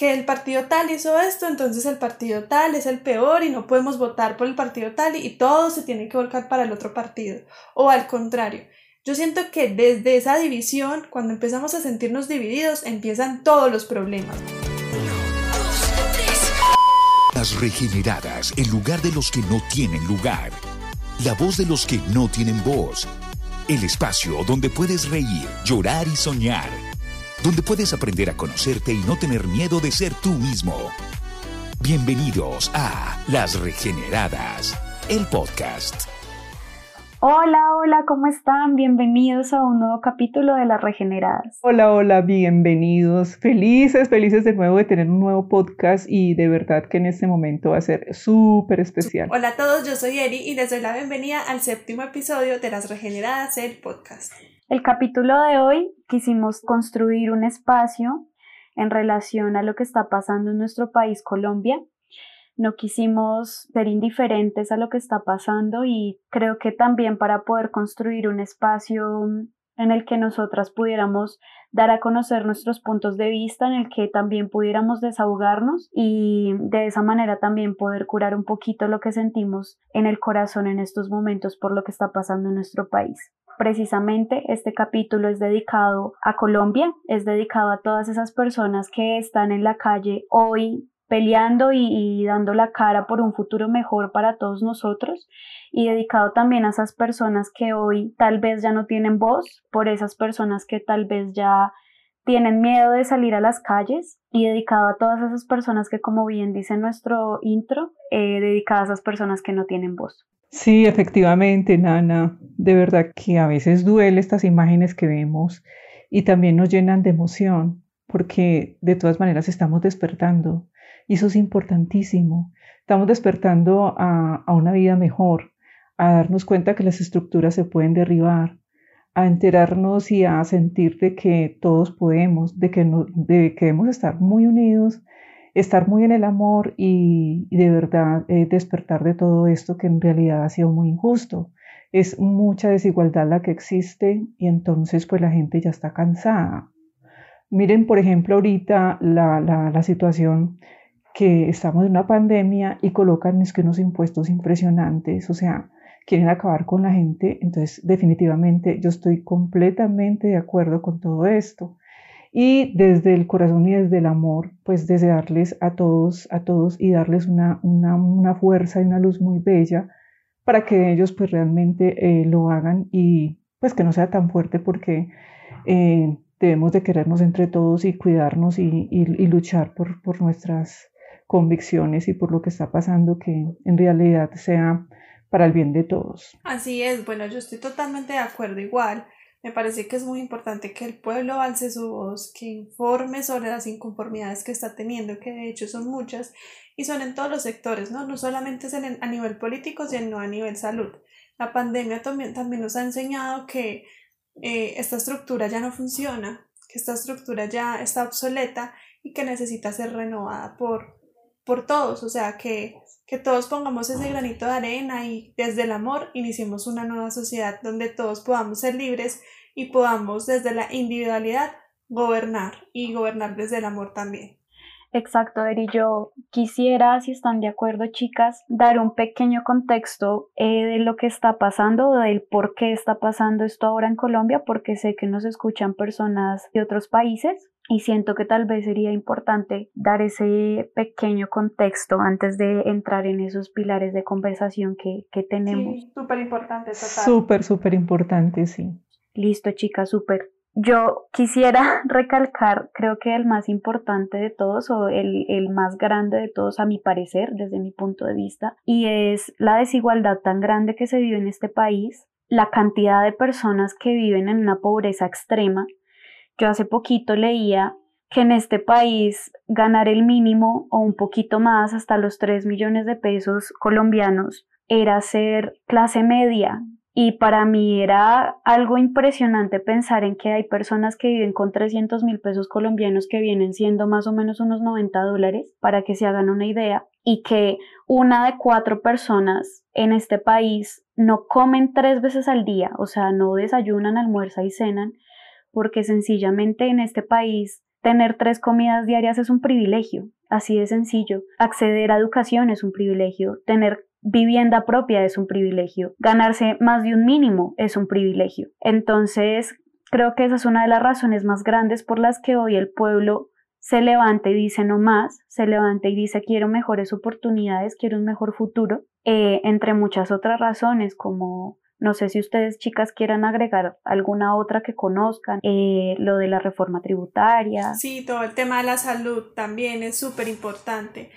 que el partido tal hizo esto, entonces el partido tal es el peor y no podemos votar por el partido tal y todo se tiene que volcar para el otro partido. O al contrario, yo siento que desde esa división, cuando empezamos a sentirnos divididos, empiezan todos los problemas. Las regeneradas, en lugar de los que no tienen lugar. La voz de los que no tienen voz. El espacio donde puedes reír, llorar y soñar donde puedes aprender a conocerte y no tener miedo de ser tú mismo. Bienvenidos a Las Regeneradas, el podcast. Hola, hola, ¿cómo están? Bienvenidos a un nuevo capítulo de Las Regeneradas. Hola, hola, bienvenidos. Felices, felices de nuevo de tener un nuevo podcast y de verdad que en este momento va a ser súper especial. Hola a todos, yo soy Eri y les doy la bienvenida al séptimo episodio de Las Regeneradas, el podcast. El capítulo de hoy quisimos construir un espacio en relación a lo que está pasando en nuestro país, Colombia. No quisimos ser indiferentes a lo que está pasando y creo que también para poder construir un espacio en el que nosotras pudiéramos dar a conocer nuestros puntos de vista, en el que también pudiéramos desahogarnos y de esa manera también poder curar un poquito lo que sentimos en el corazón en estos momentos por lo que está pasando en nuestro país. Precisamente este capítulo es dedicado a Colombia, es dedicado a todas esas personas que están en la calle hoy peleando y, dando la cara por un futuro mejor para todos nosotros y dedicado también a esas personas que hoy tal vez ya no tienen voz, por esas personas que tal vez ya tienen miedo de salir a las calles y dedicado a todas esas personas que como bien dice nuestro intro, eh, dedicado a esas personas que no tienen voz. Sí, efectivamente, Nana. De verdad que a veces duele estas imágenes que vemos y también nos llenan de emoción porque de todas maneras estamos despertando y eso es importantísimo. Estamos despertando a, una vida mejor, a darnos cuenta que las estructuras se pueden derribar, a enterarnos y a sentir de que todos podemos, de que, no, de que debemos estar muy unidos estar muy en el amor y, de verdad eh, despertar de todo esto que en realidad ha sido muy injusto. Es mucha desigualdad la que existe y entonces pues la gente ya está cansada. Miren, por ejemplo, ahorita la, la, situación que estamos en una pandemia y colocan es que unos impuestos impresionantes, o sea, quieren acabar con la gente. Entonces, definitivamente yo estoy completamente de acuerdo con todo esto y desde el corazón y desde el amor, pues desearles a todos, a todos y darles una, una, una fuerza y una luz muy bella para que ellos pues realmente eh, lo hagan y pues que no sea tan fuerte porque eh, debemos de querernos entre todos y cuidarnos y, y, luchar por, por nuestras convicciones y por lo que está pasando, que en realidad sea para el bien de todos. Así es, bueno, yo estoy totalmente de acuerdo igual. Me parece que es muy importante que el pueblo alce su voz, que informe sobre las inconformidades que está teniendo, que de hecho son muchas y son en todos los sectores, ¿no? No solamente a nivel político, sino a nivel salud. La pandemia también, también nos ha enseñado que eh, esta estructura ya no funciona, que esta estructura ya está obsoleta y que necesita ser renovada por, por todos, o sea, que, que todos pongamos ese granito de arena y desde el amor iniciemos una nueva sociedad donde todos podamos ser libres y podamos desde la individualidad gobernar y gobernar desde el amor también. Exacto, Eri. Yo quisiera, si están de acuerdo, chicas, dar un pequeño contexto eh, de lo que está pasando, del por qué está pasando esto ahora en Colombia, porque sé que nos escuchan personas de otros países y siento que tal vez sería importante dar ese pequeño contexto antes de entrar en esos pilares de conversación que, que tenemos. Sí, súper importante. Súper, súper importante, sí. Listo, chicas, súper. Yo quisiera recalcar, creo que el más importante de todos o el, el, más grande de todos a mi parecer, desde mi punto de vista, y es la desigualdad tan grande que se vive en este país, la cantidad de personas que viven en una pobreza extrema. Yo hace poquito leía que en este país ganar el mínimo o un poquito más, hasta los 3 millones de pesos colombianos, era ser clase media, y para mí era algo impresionante pensar en que hay personas que viven con 300 mil pesos colombianos que vienen siendo más o menos unos 90 dólares, para que se hagan una idea, y que una de cuatro personas en este país no comen tres veces al día, o sea, no desayunan, almuerzan y cenan, porque sencillamente en este país Tener tres comidas diarias es un privilegio, así de sencillo. Acceder a educación es un privilegio. Tener vivienda propia es un privilegio. Ganarse más de un mínimo es un privilegio. Entonces, creo que esa es una de las razones más grandes por las que hoy el pueblo se levanta y dice no más, se levanta y dice quiero mejores oportunidades, quiero un mejor futuro, eh, entre muchas otras razones como no sé si ustedes chicas quieran agregar alguna otra que conozcan, eh, lo de la reforma tributaria. Sí, todo el tema de la salud también es súper importante.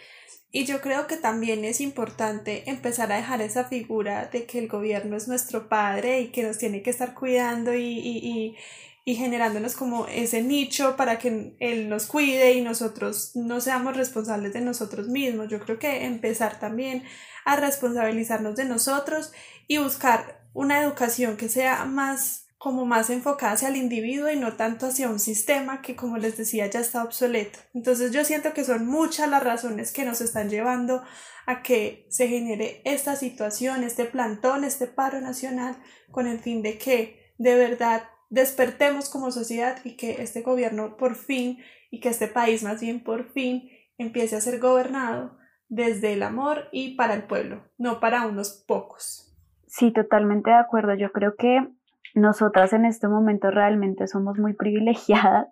Y yo creo que también es importante empezar a dejar esa figura de que el gobierno es nuestro padre y que nos tiene que estar cuidando y, y, y generándonos como ese nicho para que él nos cuide y nosotros no seamos responsables de nosotros mismos. Yo creo que empezar también a responsabilizarnos de nosotros y buscar una educación que sea más como más enfocada hacia el individuo y no tanto hacia un sistema que como les decía ya está obsoleto. Entonces yo siento que son muchas las razones que nos están llevando a que se genere esta situación, este plantón, este paro nacional con el fin de que de verdad despertemos como sociedad y que este gobierno por fin y que este país más bien por fin empiece a ser gobernado desde el amor y para el pueblo, no para unos pocos. Sí, totalmente de acuerdo. Yo creo que nosotras en este momento realmente somos muy privilegiadas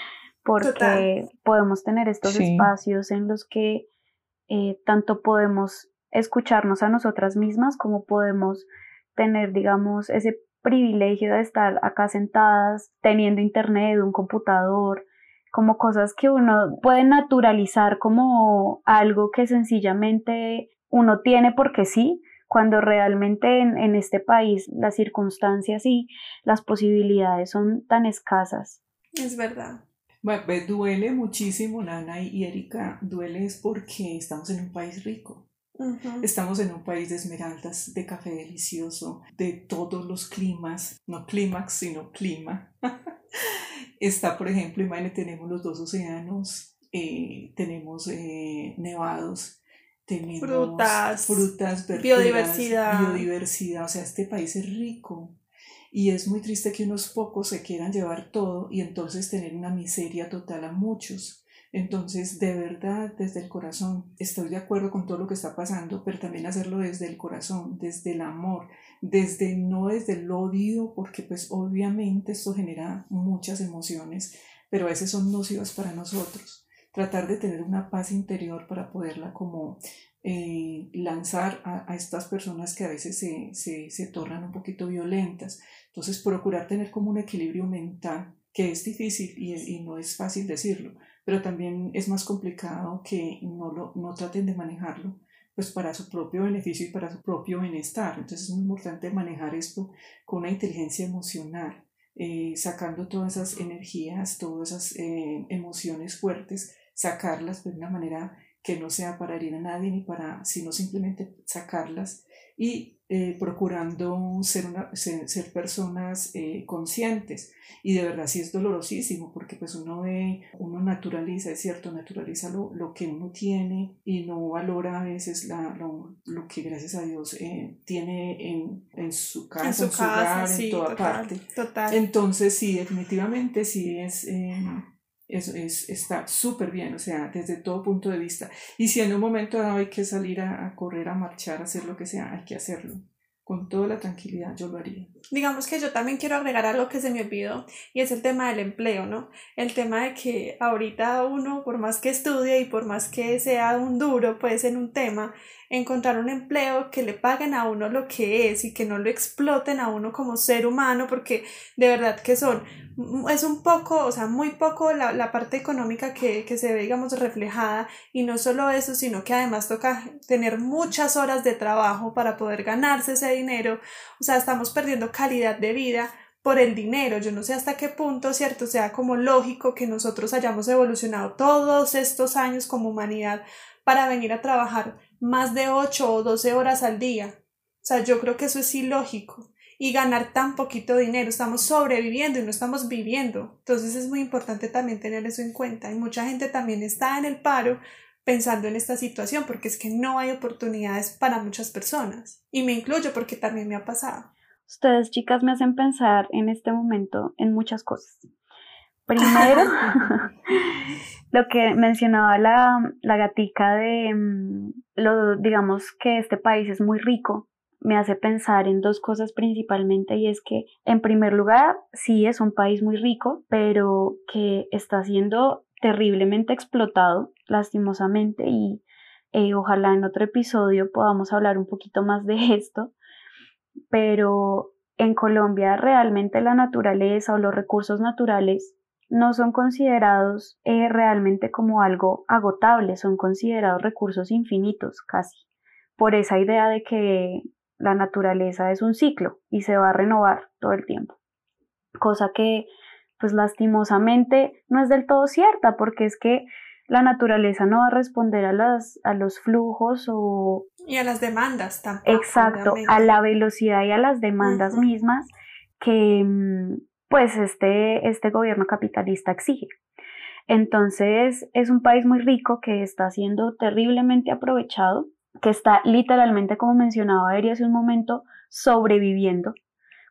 porque podemos tener estos espacios en los que eh, tanto podemos escucharnos a nosotras mismas como podemos tener, digamos, ese privilegio de estar acá sentadas, teniendo internet, un computador, como cosas que uno puede naturalizar como algo que sencillamente uno tiene porque sí, cuando realmente en, este país las circunstancias y las posibilidades son tan escasas. Es verdad. Bueno, duele muchísimo, Nana y Erika, duele es porque estamos en un país rico. Estamos en un país de esmeraldas, de café delicioso, de todos los climas, no clímax, sino clima. Está, por ejemplo, imagínate, tenemos los dos océanos, eh, tenemos eh, nevados, tenemos frutas, frutas biodiversidad. biodiversidad, o sea, este país es rico y es muy triste que unos pocos se quieran llevar todo y entonces tener una miseria total a muchos. Entonces, de verdad, desde el corazón, estoy de acuerdo con todo lo que está pasando, pero también hacerlo desde el corazón, desde el amor, desde no desde el odio, porque pues obviamente esto genera muchas emociones, pero a veces son nocivas para nosotros tratar de tener una paz interior para poderla como eh, lanzar a, estas personas que a veces se, se, se tornan un poquito violentas. Entonces, procurar tener como un equilibrio mental, que es difícil y, y no es fácil decirlo, pero también es más complicado que no, lo, no traten de manejarlo pues para su propio beneficio y para su propio bienestar. Entonces es muy importante manejar esto con una inteligencia emocional, eh, sacando todas esas energías, todas esas eh, emociones fuertes sacarlas de una manera que no sea para herir a nadie ni para, sino simplemente sacarlas y eh, procurando ser, una, ser, personas eh, conscientes. Y de verdad sí es dolorosísimo porque pues uno ve, uno naturaliza, es cierto, naturaliza lo, lo que uno tiene y no valora a veces la, lo, lo que gracias a Dios eh, tiene en, en, su casa, en su, hogar, en toda parte. Total. Entonces sí, definitivamente sí es eso es, está súper bien, o sea, desde todo punto de vista. Y si en un momento dado hay que salir a, a, correr, a marchar, a hacer lo que sea, hay que hacerlo. Con toda la tranquilidad yo lo haría. Digamos que yo también quiero agregar algo que se me olvidó y es el tema del empleo, ¿no? El tema de que ahorita uno, por más que estudie y por más que sea un duro, pues en un tema, encontrar un empleo que le paguen a uno lo que es y que no lo exploten a uno como ser humano, porque de verdad que son, es un poco, o sea, muy poco la, la parte económica que, que, se ve, digamos, reflejada, y no solo eso, sino que además toca tener muchas horas de trabajo para poder ganarse ese dinero, o sea, estamos perdiendo calidad de vida por el dinero. Yo no sé hasta qué punto, ¿cierto? Sea como lógico que nosotros hayamos evolucionado todos estos años como humanidad para venir a trabajar más de 8 o 12 horas al día. O sea, yo creo que eso es ilógico. Y ganar tan poquito dinero, estamos sobreviviendo y no estamos viviendo. Entonces es muy importante también tener eso en cuenta. Y mucha gente también está en el paro pensando en esta situación porque es que no hay oportunidades para muchas personas. Y me incluyo porque también me ha pasado. Ustedes, chicas, me hacen pensar en este momento en muchas cosas. Primero, lo que mencionaba la, la gatica de, mm, lo, digamos que este país es muy rico, me hace pensar en dos cosas principalmente y es que en primer lugar sí es un país muy rico, pero que está siendo terriblemente explotado lastimosamente y eh, ojalá en otro episodio podamos hablar un poquito más de esto, pero en Colombia realmente la naturaleza o los recursos naturales no son considerados eh, realmente como algo agotable, son considerados recursos infinitos casi, por esa idea de que la naturaleza es un ciclo y se va a renovar todo el tiempo, cosa que pues lastimosamente no es del todo cierta porque es que la naturaleza no va a responder a, las, a los flujos o... Y a las demandas tampoco. Exacto, a la velocidad y a las demandas mismas que mm, pues este, este gobierno capitalista exige. Entonces es un país muy rico que está siendo terriblemente aprovechado, que está literalmente, como mencionaba Eri hace un momento, sobreviviendo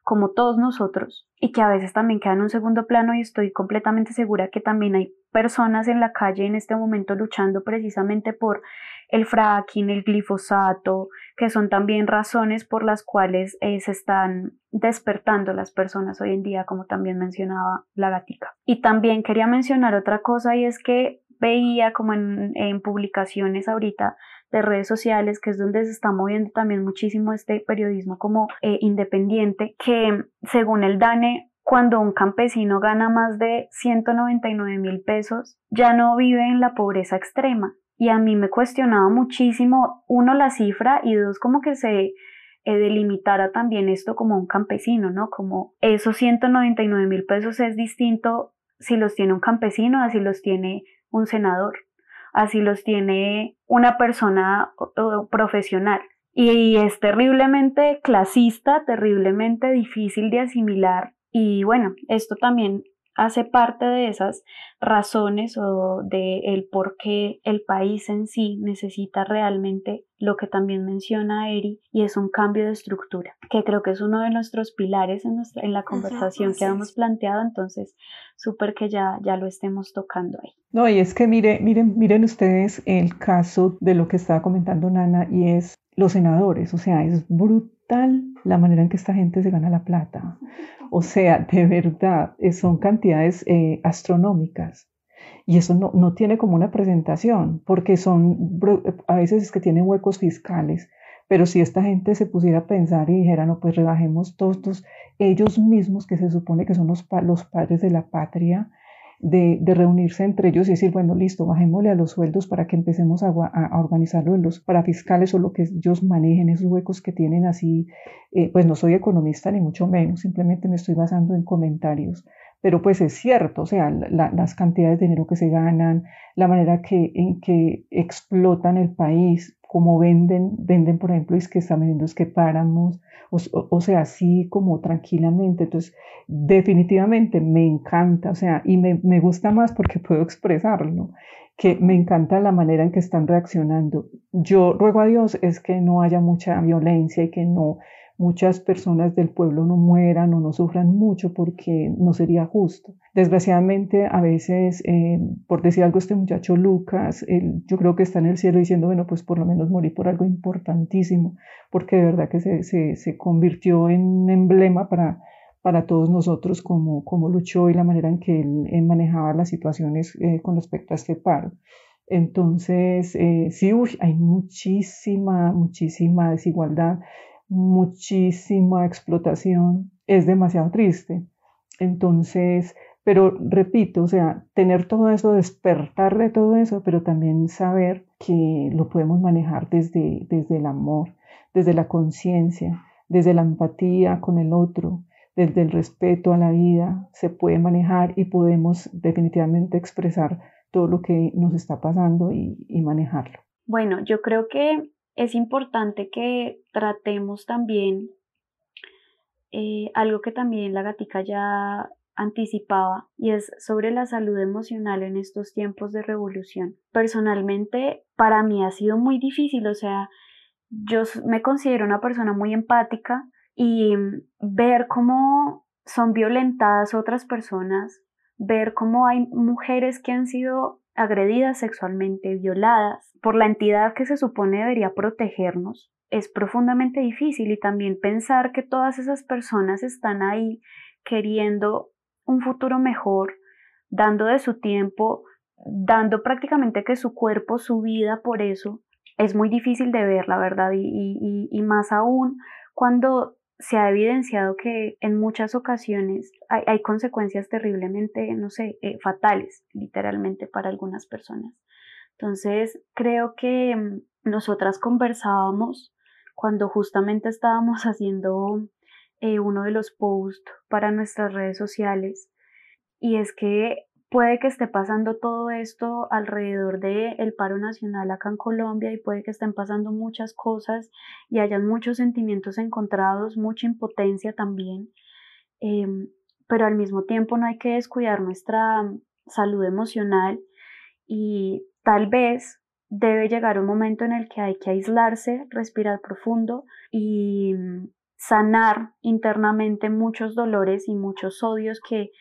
como todos nosotros y que a veces también queda en un segundo plano y estoy completamente segura que también hay personas en la calle en este momento luchando precisamente por el fracking, el glifosato, que son también razones por las cuales eh, se están despertando las personas hoy en día, como también mencionaba la gatica. Y también quería mencionar otra cosa y es que veía como en, en publicaciones ahorita de redes sociales, que es donde se está moviendo también muchísimo este periodismo como eh, independiente, que según el DANE, cuando un campesino gana más de 199 mil pesos, ya no vive en la pobreza extrema. Y a mí me cuestionaba muchísimo, uno, la cifra y dos, como que se eh, delimitara también esto como un campesino, ¿no? Como esos 199 mil pesos es distinto si los tiene un campesino a si los tiene un senador así los tiene una persona profesional. Y es terriblemente clasista, terriblemente difícil de asimilar. Y bueno, esto también hace parte de esas razones o de el por qué el país en sí necesita realmente lo que también menciona Eri y es un cambio de estructura, que creo que es uno de nuestros pilares en, nuestra, en la conversación que hemos planteado, entonces súper que ya, ya lo estemos tocando ahí. No, y es que mire, miren, miren ustedes el caso de lo que estaba comentando Nana y es los senadores, o sea, es brutal la manera en que esta gente se gana la plata. O sea, de verdad, eh, son cantidades eh, astronómicas. Y eso no, no, tiene como una presentación, porque son, a veces es que tienen huecos fiscales, pero si esta gente se pusiera a pensar y dijera, no, pues rebajemos todos ellos mismos, que se supone que son los, los padres de la patria, de, reunirse entre ellos y decir, bueno, listo, bajémosle a los sueldos para que empecemos a, a, organizarlo en los parafiscales o lo que ellos manejen, esos huecos que tienen así, eh, pues no soy economista ni mucho menos, simplemente me estoy basando en comentarios, pero pues es cierto, o sea, las cantidades de dinero que se ganan, la manera en que explotan el país, como venden, venden por ejemplo, es que están vendiendo es que páramos, o, sea, así como tranquilamente. Entonces, definitivamente me encanta, o sea, y me, me gusta más porque puedo expresarlo, que me encanta la manera en que están reaccionando. Yo ruego a Dios es que no haya mucha violencia y que no muchas personas del pueblo no mueran o no sufran mucho porque no sería justo. Desgraciadamente, a veces, eh, por decir algo, este muchacho Lucas, yo creo que está en el cielo diciendo, bueno, pues por lo menos morí por algo importantísimo, porque de verdad que se, se, se convirtió en emblema para, para todos nosotros como, como luchó y la manera en que él, manejaba las situaciones eh, con respecto a este paro. Entonces, eh, sí, hay muchísima, muchísima desigualdad muchísima explotación, es demasiado triste. Entonces, pero repito, o sea, tener todo eso, despertar de todo eso, pero también saber que lo podemos manejar desde, desde el amor, desde la conciencia, desde la empatía con el otro, desde el respeto a la vida, se puede manejar y podemos definitivamente expresar todo lo que nos está pasando y, y manejarlo. Bueno, yo creo que es importante que tratemos también eh, algo que también la gatica ya anticipaba y es sobre la salud emocional en estos tiempos de revolución. Personalmente, para mí ha sido muy difícil, o sea, yo me considero una persona muy empática y ver cómo son violentadas otras personas ver cómo hay mujeres que han sido agredidas sexualmente, violadas por la entidad que se supone debería protegernos, es profundamente difícil. Y también pensar que todas esas personas están ahí queriendo un futuro mejor, dando de su tiempo, dando prácticamente que su cuerpo, su vida por eso, es muy difícil de ver, la verdad, y, más aún cuando se ha evidenciado que en muchas ocasiones hay, consecuencias terriblemente, no sé, eh, fatales, literalmente, para algunas personas. Entonces, creo que mm, nosotras conversábamos cuando justamente estábamos haciendo eh, uno de los posts para nuestras redes sociales, y es que puede que esté pasando todo esto alrededor del el paro nacional acá en Colombia y puede que estén pasando muchas cosas y hayan muchos sentimientos encontrados, mucha impotencia también, em, pero al mismo tiempo no hay que descuidar nuestra salud emocional y tal vez debe llegar un momento en el que hay que aislarse, respirar profundo y sanar internamente muchos dolores y muchos odios que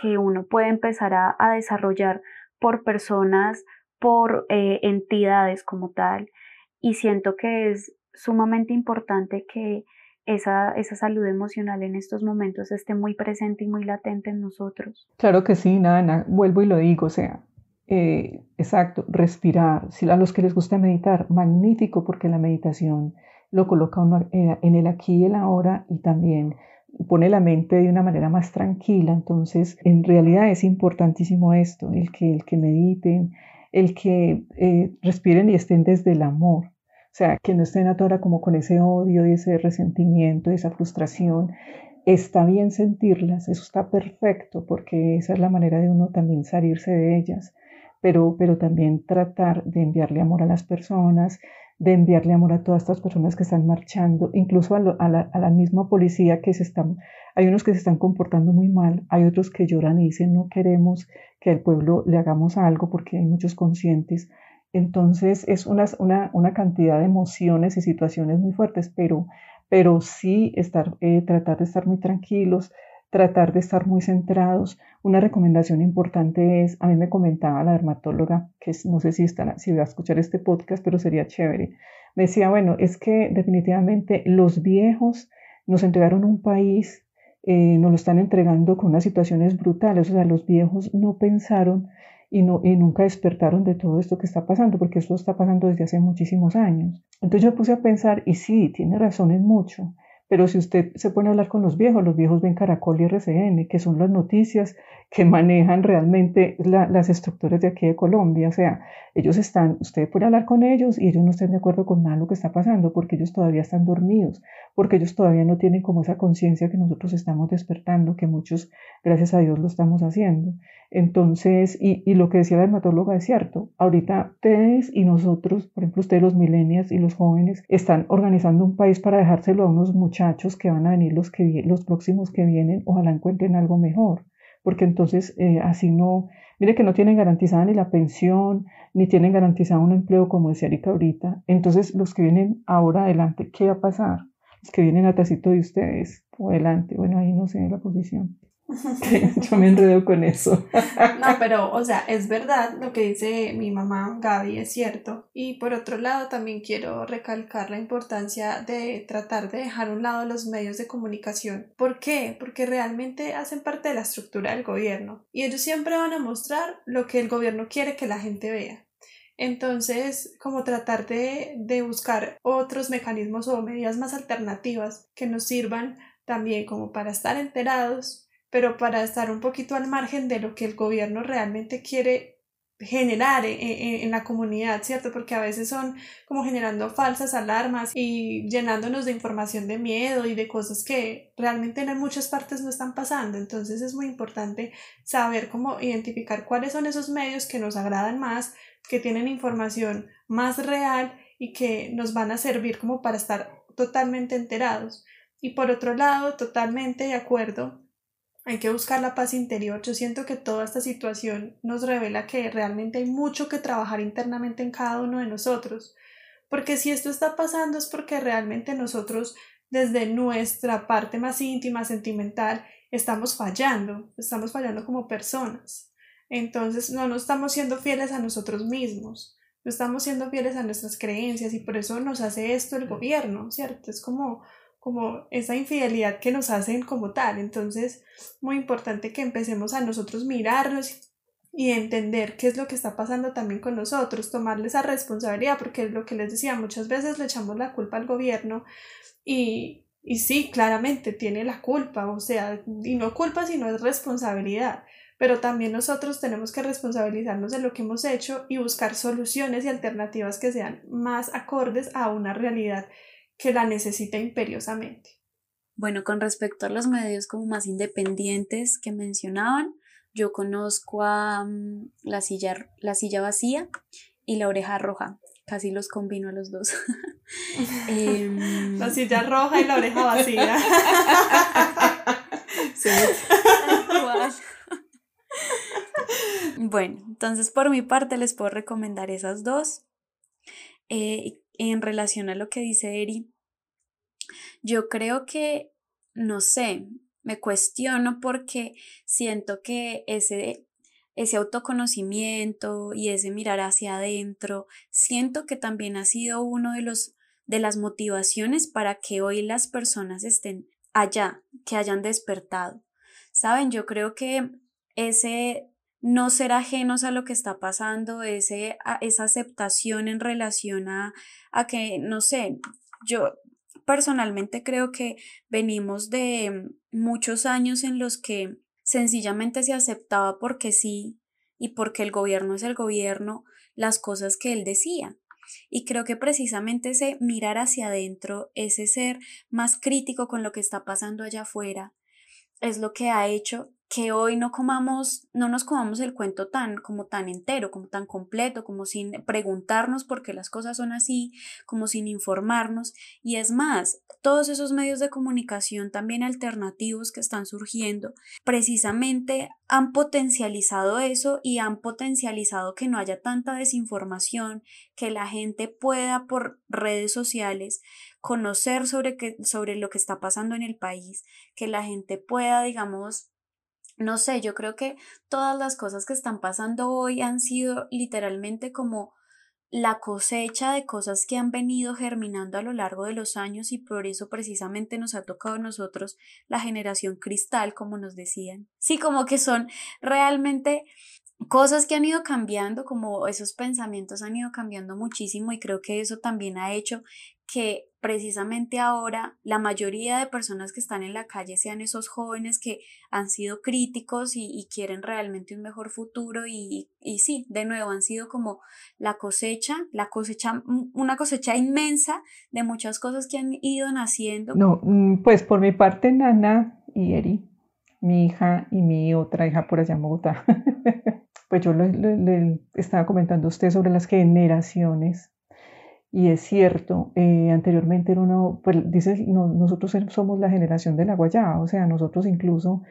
que uno puede empezar a, desarrollar por personas, por eh, entidades como tal. Y siento que es sumamente importante que esa, esa salud emocional en estos momentos esté muy presente y muy latente en nosotros. Claro que sí, Nana, vuelvo y lo digo, o sea, eh, exacto, respirar. Si a los que les gusta meditar, magnífico porque la meditación lo coloca uno eh, en el aquí y el ahora y también pone la mente de una manera más tranquila. Entonces, en realidad es importantísimo esto, el que, el que mediten, el que eh, respiren y estén desde el amor. O sea, que no estén ahora como con ese odio y ese resentimiento, esa frustración. Está bien sentirlas, eso está perfecto, porque esa es la manera de uno también salirse de ellas, pero, pero también tratar de enviarle amor a las personas, de enviarle amor a todas estas personas que están marchando, incluso a, la, misma policía que se están, hay unos que se están comportando muy mal, hay otros que lloran y dicen no queremos que al pueblo le hagamos algo porque hay muchos conscientes. Entonces es una, una, cantidad de emociones y situaciones muy fuertes, pero, pero sí estar, eh, tratar de estar muy tranquilos, tratar de estar muy centrados. Una recomendación importante es, a mí me comentaba la dermatóloga, que no sé si, está, si va a escuchar este podcast, pero sería chévere. Me decía, bueno, es que definitivamente los viejos nos entregaron un país, eh, nos lo están entregando con unas situaciones brutales, o sea, los viejos no pensaron y, no, y nunca despertaron de todo esto que está pasando, porque esto está pasando desde hace muchísimos años. Entonces yo puse a pensar, y sí, tiene razón en mucho, pero si usted se pone a hablar con los viejos, los viejos ven Caracol y RCN, que son las noticias que manejan realmente las estructuras de aquí de Colombia. O sea, ellos están, usted puede hablar con ellos y ellos no están de acuerdo con nada lo que está pasando porque ellos todavía están dormidos, porque ellos todavía no tienen como esa conciencia que nosotros estamos despertando, que muchos, gracias a Dios, lo estamos haciendo. Entonces, y, lo que decía la dermatóloga es cierto, ahorita ustedes y nosotros, por ejemplo, ustedes los millennials y los jóvenes, están organizando un país para dejárselo a unos muchachos que van a venir los, que, los próximos que vienen, ojalá encuentren algo mejor porque entonces eh, así no, mire que no tienen garantizada ni la pensión, ni tienen garantizado un empleo, como decía Erika ahorita. Entonces, los que vienen ahora adelante, ¿qué va a pasar? Los que vienen atrásito de ustedes o adelante, bueno, ahí no sé la posición. Yo me enredo con eso. No, pero, o sea, es verdad lo que dice mi mamá Gaby, es cierto. Y por otro lado, también quiero recalcar la importancia de tratar de dejar a un lado los medios de comunicación. ¿Por qué? Porque realmente hacen parte de la estructura del gobierno. Y ellos siempre van a mostrar lo que el gobierno quiere que la gente vea. Entonces, como tratar de, de buscar otros mecanismos o medidas más alternativas que nos sirvan también como para estar enterados pero para estar un poquito al margen de lo que el gobierno realmente quiere generar e, e, en, la comunidad, ¿cierto? Porque a veces son como generando falsas alarmas y llenándonos de información de miedo y de cosas que realmente en muchas partes no están pasando. Entonces es muy importante saber cómo identificar cuáles son esos medios que nos agradan más, que tienen información más real y que nos van a servir como para estar totalmente enterados. Y por otro lado, totalmente de acuerdo hay que buscar la paz interior. Yo siento que toda esta situación nos revela que realmente hay mucho que trabajar internamente en cada uno de nosotros. Porque si esto está pasando es porque realmente nosotros desde nuestra parte más íntima, sentimental, estamos fallando, estamos fallando como personas. Entonces no nos estamos siendo fieles a nosotros mismos, no estamos siendo fieles a nuestras creencias y por eso nos hace esto el gobierno, ¿cierto? Es como, como esa infidelidad que nos hacen como tal. Entonces, muy importante que empecemos a nosotros mirarnos y entender qué es lo que está pasando también con nosotros, tomarle esa responsabilidad, porque es lo que les decía, muchas veces le echamos la culpa al gobierno y, y sí, claramente tiene la culpa, o sea, y no culpa, sino es responsabilidad, pero también nosotros tenemos que responsabilizarnos de lo que hemos hecho y buscar soluciones y alternativas que sean más acordes a una realidad que la necesita imperiosamente. Bueno, con respecto a los medios como más independientes que mencionaban, yo conozco a mm, la, silla, la silla vacía y la oreja roja. Casi los combino a los dos. Em, la silla roja y la oreja vacía. sí. Bueno, entonces por mi parte les puedo recomendar esas dos. Eh, en relación a lo que dice Eri, yo creo que, no sé, me cuestiono porque siento que ese, ese autoconocimiento y ese mirar hacia adentro, siento que también ha sido uno de los de las motivaciones para que hoy las personas estén allá, que hayan despertado. Saben, yo creo que ese no ser ajenos a lo que está pasando, ese, esa aceptación en relación a, a que, no sé, yo personalmente creo que venimos de muchos años en los que sencillamente se aceptaba porque sí y porque el gobierno es el gobierno las cosas que él decía. Y creo que precisamente ese mirar hacia adentro, ese ser más crítico con lo que está pasando allá afuera, es lo que ha hecho que hoy no comamos, no nos comamos el cuento tan, como tan entero, como tan completo, como sin preguntarnos por qué las cosas son así, como sin informarnos. Y es más, todos esos medios de comunicación también alternativos que están surgiendo, precisamente han potencializado eso y han potencializado que no haya tanta desinformación, que la gente pueda por redes sociales conocer sobre, qué, sobre lo que está pasando en el país, que la gente pueda, digamos, no sé, yo creo que todas las cosas que están pasando hoy han sido literalmente como la cosecha de cosas que han venido germinando a lo largo de los años y por eso precisamente nos ha tocado a nosotros la generación cristal, como nos decían. Sí, como que son realmente cosas que han ido cambiando, como esos pensamientos han ido cambiando muchísimo y creo que eso también ha hecho que precisamente ahora la mayoría de personas que están en la calle sean esos jóvenes que han sido críticos y, quieren realmente un mejor futuro y, y, sí, de nuevo han sido como la cosecha, la cosecha, una cosecha inmensa de muchas cosas que han ido naciendo. No, mm, pues por mi parte, Nana y Eri, mi hija y mi otra hija por allá en Bogotá. pues yo le, estaba comentando a usted sobre las generaciones y es cierto, eh, anteriormente era uno, pues nosotros somos la generación de la guayaba, o sea, nosotros incluso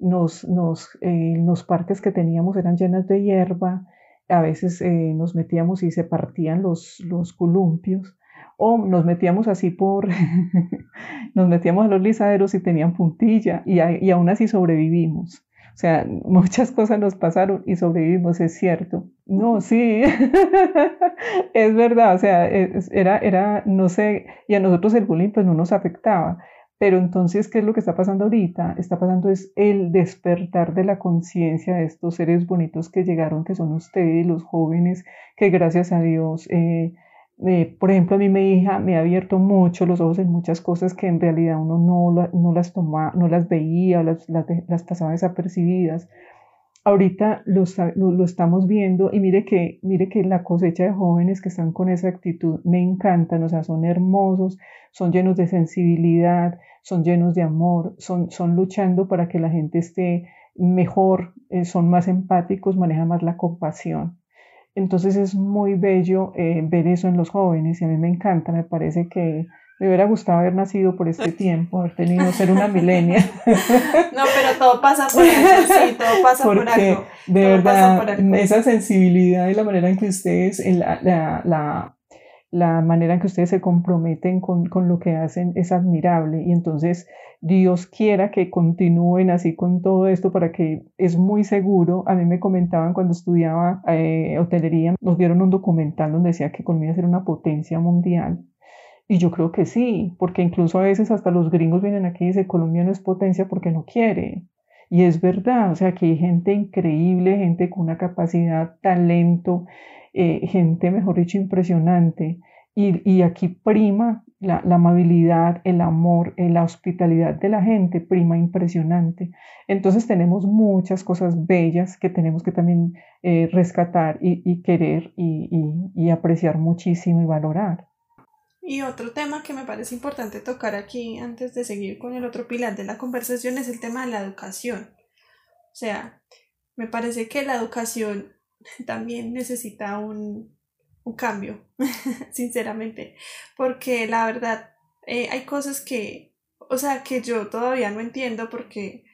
nos, nos, eh, los parques que teníamos eran llenos de hierba, a veces eh, nos metíamos y se partían los, los columpios, o nos metíamos así por, nos metíamos a los lisaderos y tenían puntilla, y, y aún así sobrevivimos. O sea, muchas cosas nos pasaron y sobrevivimos, es cierto. No, sí, es verdad, o sea, era, era, no sé, y a nosotros el bullying pues no nos afectaba. Pero entonces, ¿qué es lo que está pasando ahorita? Está pasando es el despertar de la conciencia de estos seres bonitos que llegaron, que son ustedes, los jóvenes, que gracias a Dios eh, eh, por ejemplo, a mí mi hija me ha abierto mucho los ojos en muchas cosas que en realidad uno no, no las toma, no las veía, las, las, las pasaba desapercibidas. Ahorita lo, lo, estamos viendo y mire que, mire que la cosecha de jóvenes que están con esa actitud me encantan, o sea, son hermosos, son llenos de sensibilidad, son llenos de amor, son, son luchando para que la gente esté mejor, eh, son más empáticos, manejan más la compasión. Entonces es muy bello eh, ver eso en los jóvenes y a mí me encanta, me parece que me hubiera gustado haber nacido por este tiempo, haber tenido ser una milenia. No, pero todo pasa por eso, sí, todo pasa por algo. De verdad, esa sensibilidad y la manera en que ustedes, la, la, la manera en que ustedes se comprometen con, con, lo que hacen es admirable y entonces Dios quiera que continúen así con todo esto para que es muy seguro. A mí me comentaban cuando estudiaba eh, hotelería, nos dieron un documental donde decía que Colombia era una potencia mundial. Y yo creo que sí, porque incluso a veces hasta los gringos vienen aquí y dicen Colombia no es potencia porque no quiere. Y es verdad, o sea, que hay gente increíble, gente con una capacidad, talento, eh, gente, mejor dicho, impresionante. Y, y aquí prima la, amabilidad, el amor, eh, la hospitalidad de la gente, prima impresionante. Entonces tenemos muchas cosas bellas que tenemos que también eh, rescatar y, querer y, apreciar muchísimo y valorar. Y otro tema que me parece importante tocar aquí antes de seguir con el otro pilar de la conversación es el tema de la educación. O sea, me parece que la educación también necesita un, un cambio, sinceramente, porque la verdad eh, hay cosas que, o sea, que yo todavía no entiendo porque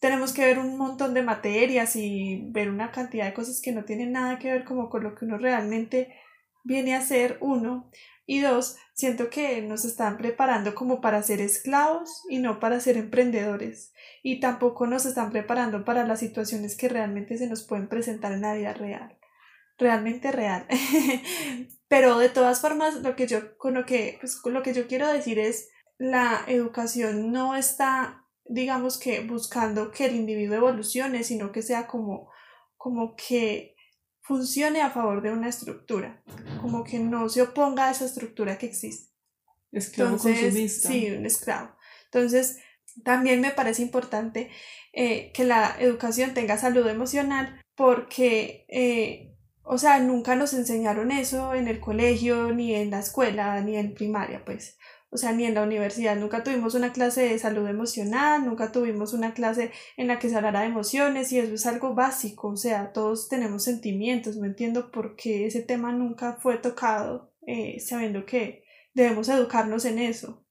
tenemos que ver un montón de materias y ver una cantidad de cosas que no tienen nada que ver como con lo que uno realmente viene a ser uno y dos, siento que nos están preparando como para ser esclavos y no para ser emprendedores y tampoco nos están preparando para las situaciones que realmente se nos pueden presentar en la vida real realmente real. Pero de todas formas lo que yo con lo que pues, con lo que yo quiero decir es la educación no está digamos que buscando que el individuo evolucione sino que sea como como que funcione a favor de una estructura, como que no se oponga a esa estructura que existe. Esclavo consumista. Sí, un esclavo. Entonces, también me parece importante eh, que la educación tenga salud emocional porque, eh, o sea, nunca nos enseñaron eso en el colegio, ni en la escuela, ni en primaria, pues o sea, ni en la universidad, nunca tuvimos una clase de salud emocional, nunca tuvimos una clase en la que se hablara de emociones y eso es algo básico, o sea, todos tenemos sentimientos, no entiendo por qué ese tema nunca fue tocado, eh, sabiendo que debemos educarnos en eso,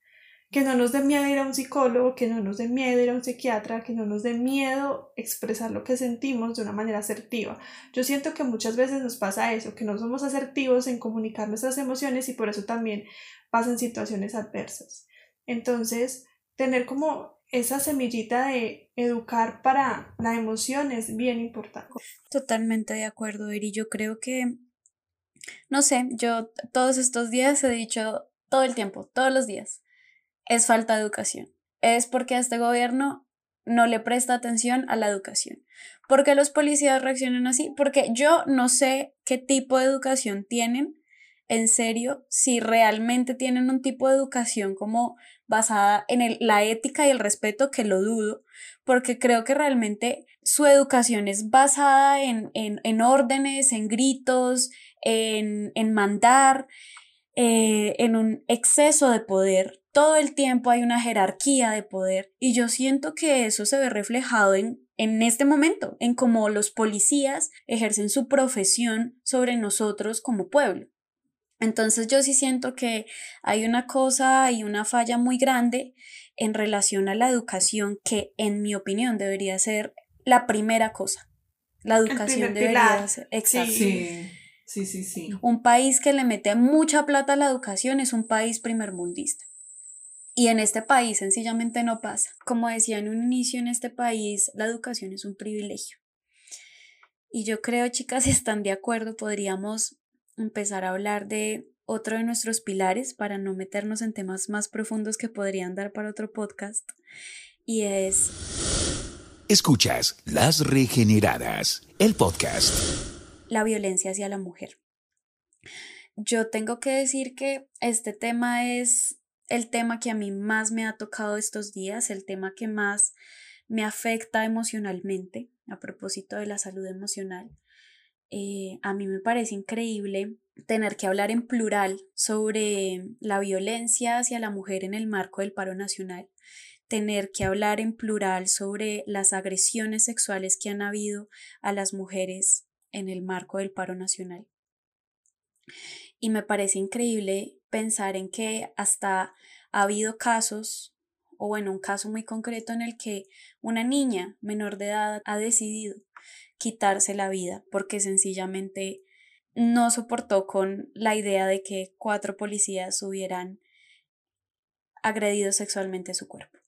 que no nos dé miedo ir a un psicólogo, que no nos dé miedo ir a un psiquiatra, que no nos dé miedo expresar lo que sentimos de una manera asertiva. Yo siento que muchas veces nos pasa eso, que no somos asertivos en comunicar nuestras emociones y por eso también pasan situaciones adversas. Entonces, tener como esa semillita de educar para la emoción es bien importante. Totalmente de acuerdo, Eri. Yo creo que, no sé, yo todos estos días he dicho todo el tiempo, todos los días, es falta de educación. Es porque este gobierno no le presta atención a la educación. ¿Por qué los policías reaccionan así? Porque yo no sé qué tipo de educación tienen en serio si realmente tienen un tipo de educación como basada en la ética y el respeto, que lo dudo, porque creo que realmente su educación es basada en, en, órdenes, en gritos, en, en mandar, eh, en un exceso de poder. Todo el tiempo hay una jerarquía de poder y yo siento que eso se ve reflejado en, en este momento, en cómo los policías ejercen su profesión sobre nosotros como pueblo. Entonces yo sí siento que hay una cosa y una falla muy grande en relación a la educación que en mi opinión debería ser la primera cosa. La educación debería ser exacto. Sí. sí, sí, sí. Un país que le mete mucha plata a la educación es un país primermundista. Y en este país sencillamente no pasa. Como decía en un inicio, en este país la educación es un privilegio. Y yo creo, chicas, si están de acuerdo, podríamos empezar a hablar de otro de nuestros pilares para no meternos en temas más profundos que podrían dar para otro podcast. Y es... Escuchas Las Regeneradas, el podcast. La violencia hacia la mujer. Yo tengo que decir que este tema es el tema que a mí más me ha tocado estos días, el tema que más me afecta emocionalmente a propósito de la salud emocional. Eh, a mí me parece increíble tener que hablar en plural sobre la violencia hacia la mujer en el marco del paro nacional, tener que hablar en plural sobre las agresiones sexuales que han habido a las mujeres en el marco del paro nacional. Y me parece increíble pensar en que hasta ha habido casos, o bueno, un caso muy concreto en el que una niña menor de edad ha decidido quitarse la vida porque sencillamente no soportó con la idea de que cuatro policías hubieran agredido sexualmente su cuerpo.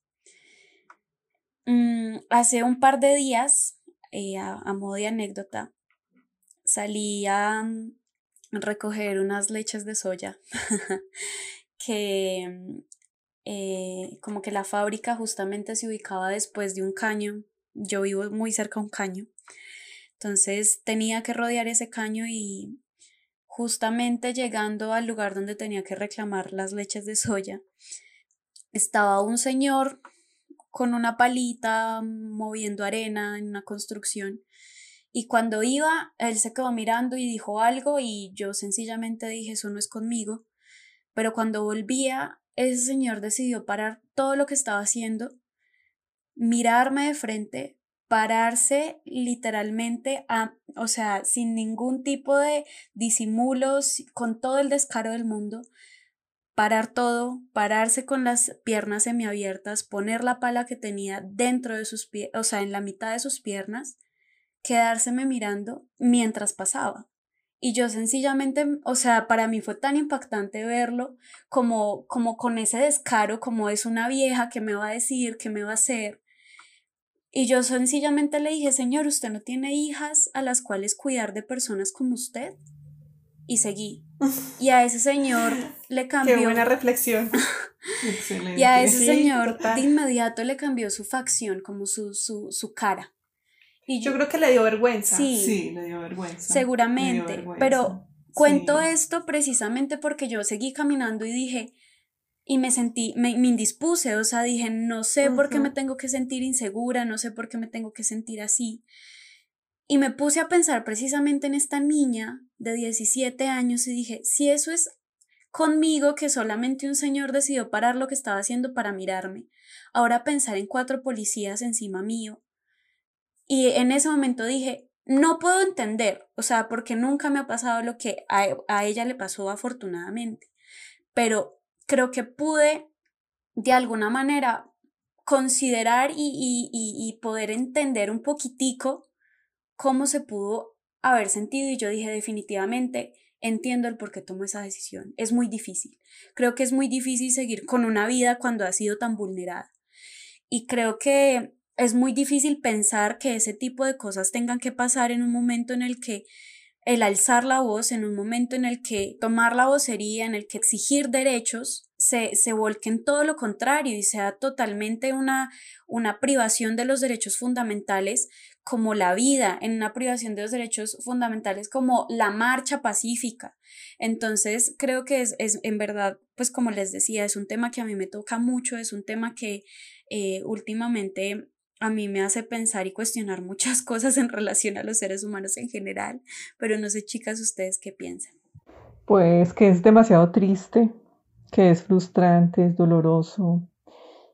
Mm, hace un par de días, eh, a, modo de anécdota, salí a recoger unas leches de soya que mm, eh, como que la fábrica justamente se ubicaba después de un caño. Yo vivo muy cerca de un caño. Entonces tenía que rodear ese caño y justamente llegando al lugar donde tenía que reclamar las leches de soya, estaba un señor con una palita moviendo arena en una construcción. Y cuando iba, él se quedó mirando y dijo algo y yo sencillamente dije, eso no es conmigo. Pero cuando volvía, ese señor decidió parar todo lo que estaba haciendo, mirarme de frente, pararse literalmente, a, o sea, sin ningún tipo de disimulos, con todo el descaro del mundo, parar todo, pararse con las piernas semiabiertas, poner la pala que tenía dentro de sus pies, o sea, en la mitad de sus piernas, quedárseme mirando mientras pasaba. Y yo sencillamente, o sea, para mí fue tan impactante verlo como, como con ese descaro, como es una vieja que me va a decir, que me va a hacer. Y yo sencillamente le dije, Señor, ¿usted no tiene hijas a las cuales cuidar de personas como usted? y seguí. Y a ese señor le cambió. Qué buena reflexión. Y a ese señor de inmediato le cambió su facción, como su, su, su cara. Y yo, creo que le dio vergüenza. Sí, le dio vergüenza. Seguramente. Pero cuento esto precisamente porque yo seguí caminando y dije, y me sentí, me, indispuse, o sea, dije, no sé por qué me tengo que sentir insegura, no sé por qué me tengo que sentir así. Y me puse a pensar precisamente en esta niña de 17 años y dije, si eso es conmigo que solamente un señor decidió parar lo que estaba haciendo para mirarme, ahora pensar en cuatro policías encima mío. Y en ese momento dije, no puedo entender, o sea, porque nunca me ha pasado lo que a, ella le pasó afortunadamente, pero creo que pude de alguna manera considerar y, y poder entender un poquitico cómo se pudo haber sentido y yo dije definitivamente entiendo el por qué tomo esa decisión. Es muy difícil. Creo que es muy difícil seguir con una vida cuando ha sido tan vulnerada. Y creo que es muy difícil pensar que ese tipo de cosas tengan que pasar en un momento en el que el alzar la voz, en un momento en el que tomar la vocería, en el que exigir derechos, se, se volque en todo lo contrario y sea totalmente una, una privación de los derechos fundamentales como la vida, en una privación de los derechos fundamentales como la marcha pacífica. Entonces, creo que es, es en verdad, pues como les decía, es un tema que a mí me toca mucho, es un tema que eh, últimamente a mí me hace pensar y cuestionar muchas cosas en relación a los seres humanos en general, pero no sé, chicas, ustedes qué piensan. Pues que es demasiado triste, que es frustrante, es doloroso,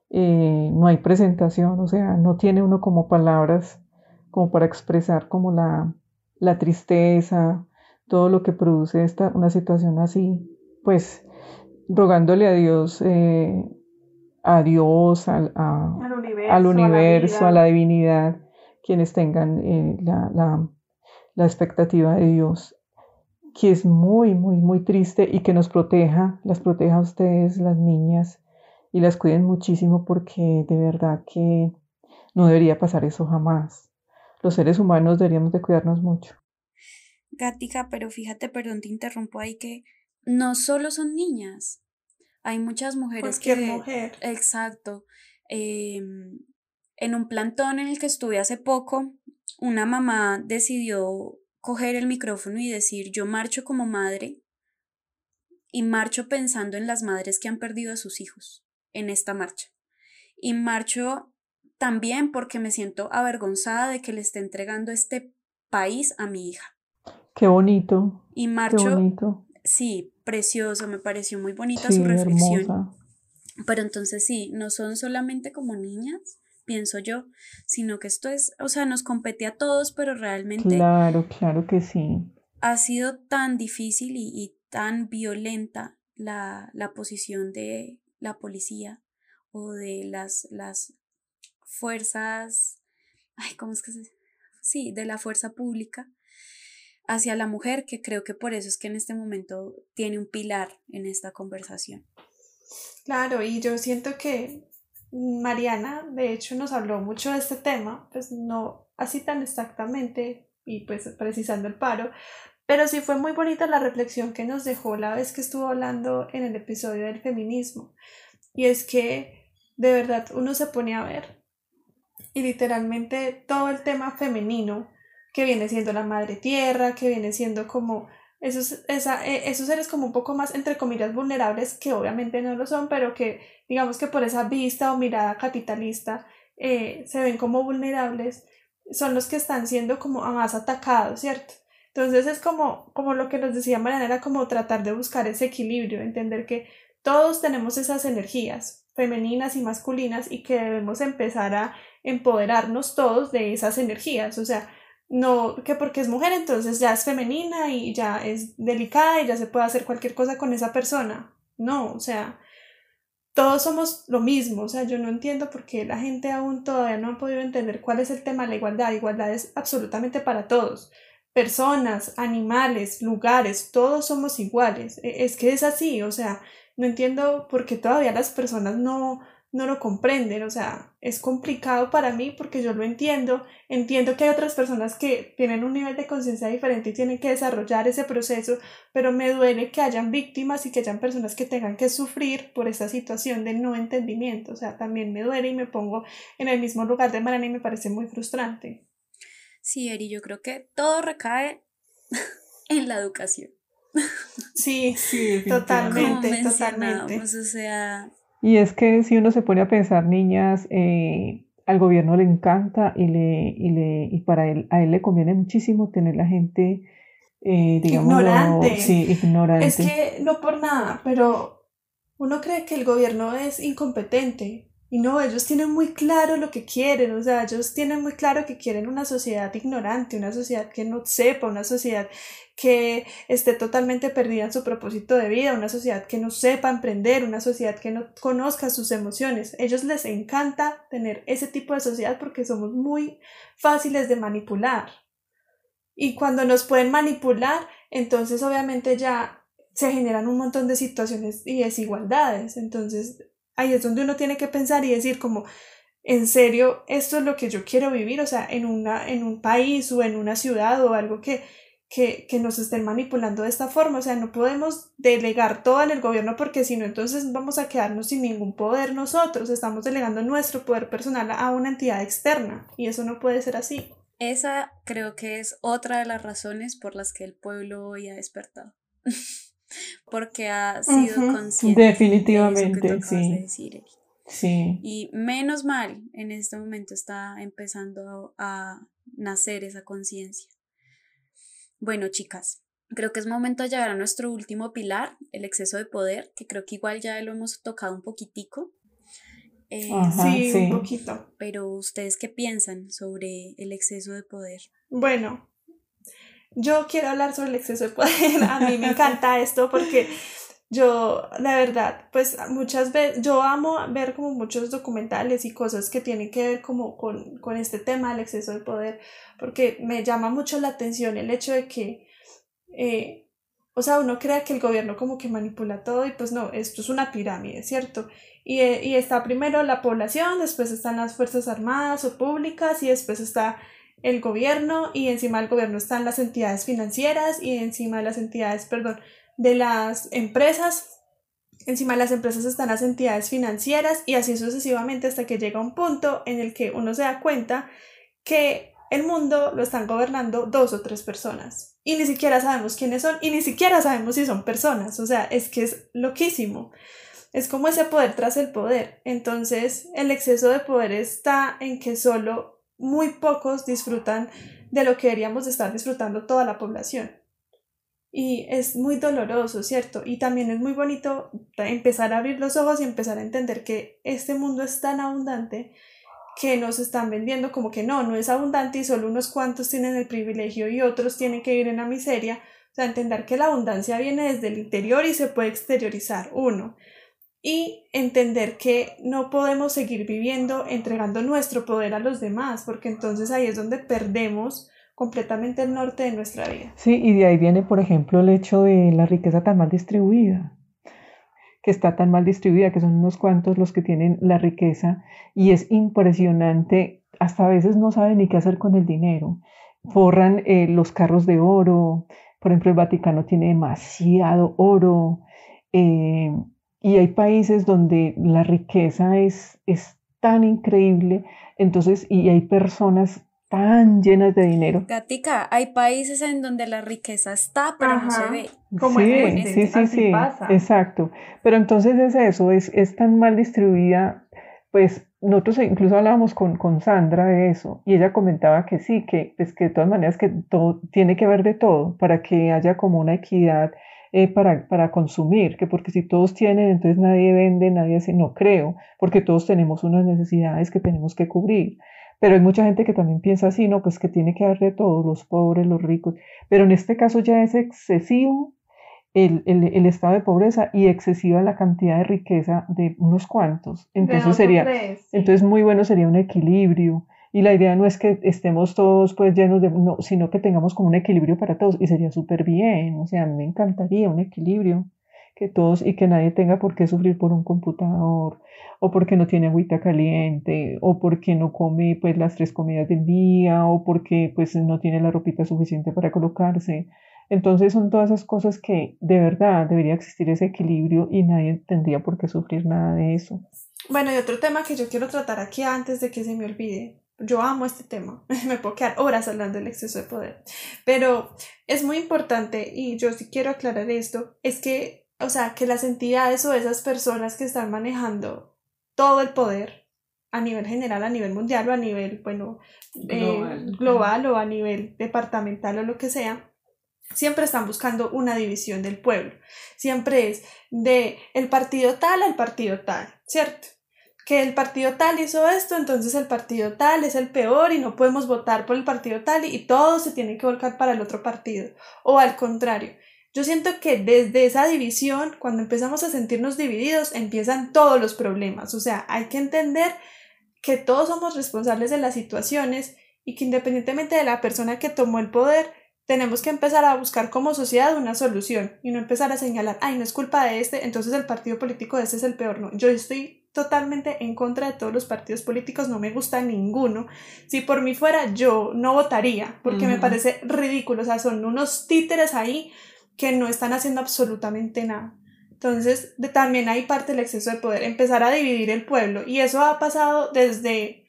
eh, no hay presentación, o sea, no tiene uno como palabras como para expresar como la, la tristeza, todo lo que produce esta, una situación así, pues rogándole a Dios eh, a Dios, al, universo, a, la divinidad, quienes tengan eh, la, expectativa de Dios, que es muy, muy, muy triste y que nos proteja, las proteja a ustedes, las niñas, y las cuiden muchísimo porque de verdad que no debería pasar eso jamás. Los seres humanos deberíamos de cuidarnos mucho. Gática, pero fíjate, perdón, te interrumpo ahí que no solo son niñas, hay muchas mujeres Cualquier mujer. Exacto. Em, en un plantón en el que estuve hace poco, una mamá decidió coger el micrófono y decir, yo marcho como madre y marcho pensando en las madres que han perdido a sus hijos en esta marcha. Y marcho también porque me siento avergonzada de que le esté entregando este país a mi hija. Qué bonito. Y marcho, Qué bonito. Sí, precioso, me pareció muy bonita su reflexión. Pero entonces sí, no son solamente como niñas, pienso yo, sino que esto es, o sea, nos compete a todos, pero realmente... Claro, claro que sí. Ha sido tan difícil y, tan violenta la, la, posición de la policía o de las, las fuerzas, ay, ¿cómo es que se...? Sí, de la fuerza pública, hacia la mujer, que creo que por eso es que en este momento tiene un pilar en esta conversación. Claro, y yo siento que Mariana, de hecho, nos habló mucho de este tema, pues no así tan exactamente y pues precisando el paro, pero sí fue muy bonita la reflexión que nos dejó la vez que estuvo hablando en el episodio del feminismo. Y es que de verdad uno se pone a ver y literalmente todo el tema femenino que viene siendo la madre tierra, que viene siendo como esos, esa, e, esos seres como un poco más, entre comillas, vulnerables, que obviamente no lo son, pero que digamos que por esa vista o mirada capitalista eh, se ven como vulnerables, son los que están siendo como más atacados, ¿cierto? Entonces es como, como lo que nos decía Mariana, era como tratar de buscar ese equilibrio, entender que todos tenemos esas energías femeninas y masculinas y que debemos empezar a empoderarnos todos de esas energías, o sea, no que porque es mujer entonces ya es femenina y ya es delicada y ya se puede hacer cualquier cosa con esa persona. No, o sea, todos somos lo mismo, o sea, yo no entiendo por qué la gente aún todavía no ha podido entender cuál es el tema de la igualdad. Igualdad es absolutamente para todos. Personas, animales, lugares, todos somos iguales. E, es que es así, o sea, no entiendo por qué todavía las personas no, no lo comprenden, o sea, es complicado para mí porque yo lo entiendo, entiendo que hay otras personas que tienen un nivel de conciencia diferente y tienen que desarrollar ese proceso, pero me duele que hayan víctimas y que hayan personas que tengan que sufrir por esta situación de no entendimiento, o sea, también me duele y me pongo en el mismo lugar de Mariana y me parece muy frustrante. Sí, Eri, yo creo que todo recae en la educación. Sí, sí, totalmente, totalmente. O sea, y es que si uno se pone a pensar, niñas, eh, al gobierno le encanta y, le, y, le, y para él, a él le conviene muchísimo tener la gente, eh, digamos, ignorante. Sí, ignorante. Es que no por nada, pero uno cree que el gobierno es incompetente. Y no, ellos tienen muy claro lo que quieren, o sea, ellos tienen muy claro que quieren una sociedad ignorante, una sociedad que no sepa, una sociedad que esté totalmente perdida en su propósito de vida, una sociedad que no sepa emprender, una sociedad que no conozca sus emociones. ellos les encanta tener ese tipo de sociedad porque somos muy fáciles de manipular. Y cuando nos pueden manipular, entonces obviamente ya se generan un montón de situaciones y desigualdades. Entonces ahí es donde uno tiene que pensar y decir como, en serio, esto es lo que yo quiero vivir, o sea, en, una, en un país o en una ciudad o algo que que, que, nos estén manipulando de esta forma. O sea, no podemos delegar todo en el gobierno porque si no, entonces vamos a quedarnos sin ningún poder nosotros. Estamos delegando nuestro poder personal a una entidad externa y eso no puede ser así. Esa creo que es otra de las razones por las que el pueblo hoy ha despertado. porque ha sido consciente. Definitivamente, sí. sí. Y menos mal, en este momento está empezando a nacer esa conciencia. Bueno, chicas, creo que es momento de llegar a nuestro último pilar, el exceso de poder, que creo que igual ya lo hemos tocado un poquitico. Eh, sí, un poquito. Pero ustedes qué piensan sobre el exceso de poder? Bueno, yo quiero hablar sobre el exceso de poder. A mí me encanta esto porque yo, la verdad, pues muchas veces, yo amo ver como muchos documentales y cosas que tienen que ver como con, con este tema del exceso de poder, porque me llama mucho la atención el hecho de que, eh, o sea, uno crea que el gobierno como que manipula todo y pues no, esto es una pirámide, ¿cierto? Y, eh, y está primero la población, después están las Fuerzas Armadas o públicas y después está el gobierno y encima del gobierno están las entidades financieras y encima de las entidades, perdón, de las empresas Encima de las empresas están las entidades financieras y así sucesivamente hasta que llega un punto en el que uno se da cuenta que el mundo lo están gobernando dos o tres personas y ni siquiera sabemos quiénes son y ni siquiera sabemos si son personas. O sea, es que es loquísimo. Es como ese poder tras el poder. Entonces, el exceso de poder está en que solo muy pocos disfrutan de lo que deberíamos estar disfrutando toda la población. Y es muy doloroso, ¿cierto? Y también es muy bonito empezar a abrir los ojos y empezar a entender que este mundo es tan abundante que nos están vendiendo como que no, no es abundante y solo unos cuantos tienen el privilegio y otros tienen que vivir en la miseria. O sea, entender que la abundancia viene desde el interior y se puede exteriorizar, uno. Y entender que no podemos seguir viviendo entregando nuestro poder a los demás, porque entonces ahí es donde perdemos completamente el norte de nuestra vida. Sí, y de ahí viene, por ejemplo, el hecho de la riqueza tan mal distribuida que está tan mal distribuida, que son unos cuantos los que tienen la riqueza y es impresionante, hasta a veces no saben ni qué hacer con el dinero. Forran eh, los carros de oro, por ejemplo, el Vaticano tiene demasiado oro eh, y hay países donde la riqueza es, es tan increíble, entonces, y hay personas tan llenas de dinero. Gatica, hay países en donde la riqueza está, pero no se ve. Como sí, sí, sí, sí, exacto. Pero entonces es eso, es, es tan mal distribuida, pues nosotros incluso hablábamos con, con Sandra de eso y ella comentaba que sí, que, pues, que de todas maneras que todo tiene que ver de todo para que haya como una equidad eh, para, para consumir, que porque si todos tienen, entonces nadie vende, nadie hace, no creo, porque todos tenemos unas necesidades que tenemos que cubrir. Pero hay mucha gente que también piensa así, ¿no? Pues que tiene que haber de todos, los pobres, los ricos. Pero en este caso ya es excesivo el, el, estado de pobreza y excesiva la cantidad de riqueza de unos cuantos. Entonces sería, entonces muy bueno sería un equilibrio. Y la idea no es que estemos todos pues llenos de, no, sino que tengamos como un equilibrio para todos y sería súper bien. O sea, a mí me encantaría un equilibrio que todos y que nadie tenga por qué sufrir por un computador o porque no tiene agüita caliente o porque no come pues las tres comidas del día o porque pues no tiene la ropita suficiente para colocarse. Entonces son todas esas cosas que de verdad debería existir ese equilibrio y nadie tendría por qué sufrir nada de eso. Bueno, y otro tema que yo quiero tratar aquí antes de que se me olvide. Yo amo este tema, me puedo quedar horas hablando del exceso de poder, pero es muy importante y yo sí quiero aclarar esto, es que o sea, que las entidades o esas personas que están manejando todo el poder a nivel general, a nivel mundial o a nivel, bueno, eh, global, o a nivel departamental o lo que sea, siempre están buscando una división del pueblo. Siempre es de el partido tal al partido tal, ¿cierto? Que el partido tal hizo esto, entonces el partido tal es el peor y no podemos votar por el partido tal y todo se tiene que volcar para el otro partido. O al contrario, yo siento que desde esa división, cuando empezamos a sentirnos divididos, empiezan todos los problemas. O sea, hay que entender que todos somos responsables de las situaciones y que independientemente de la persona que tomó el poder, tenemos que empezar a buscar como sociedad una solución y no empezar a señalar, ay, no es culpa de este, entonces el partido político de este es el peor. No, yo estoy totalmente en contra de todos los partidos políticos, no me gusta ninguno. Si por mí fuera, yo no votaría, porque me parece ridículo, o sea, son unos títeres ahí que no están haciendo absolutamente nada. Entonces, también hay parte del exceso de poder, empezar a dividir el pueblo. Y eso ha pasado desde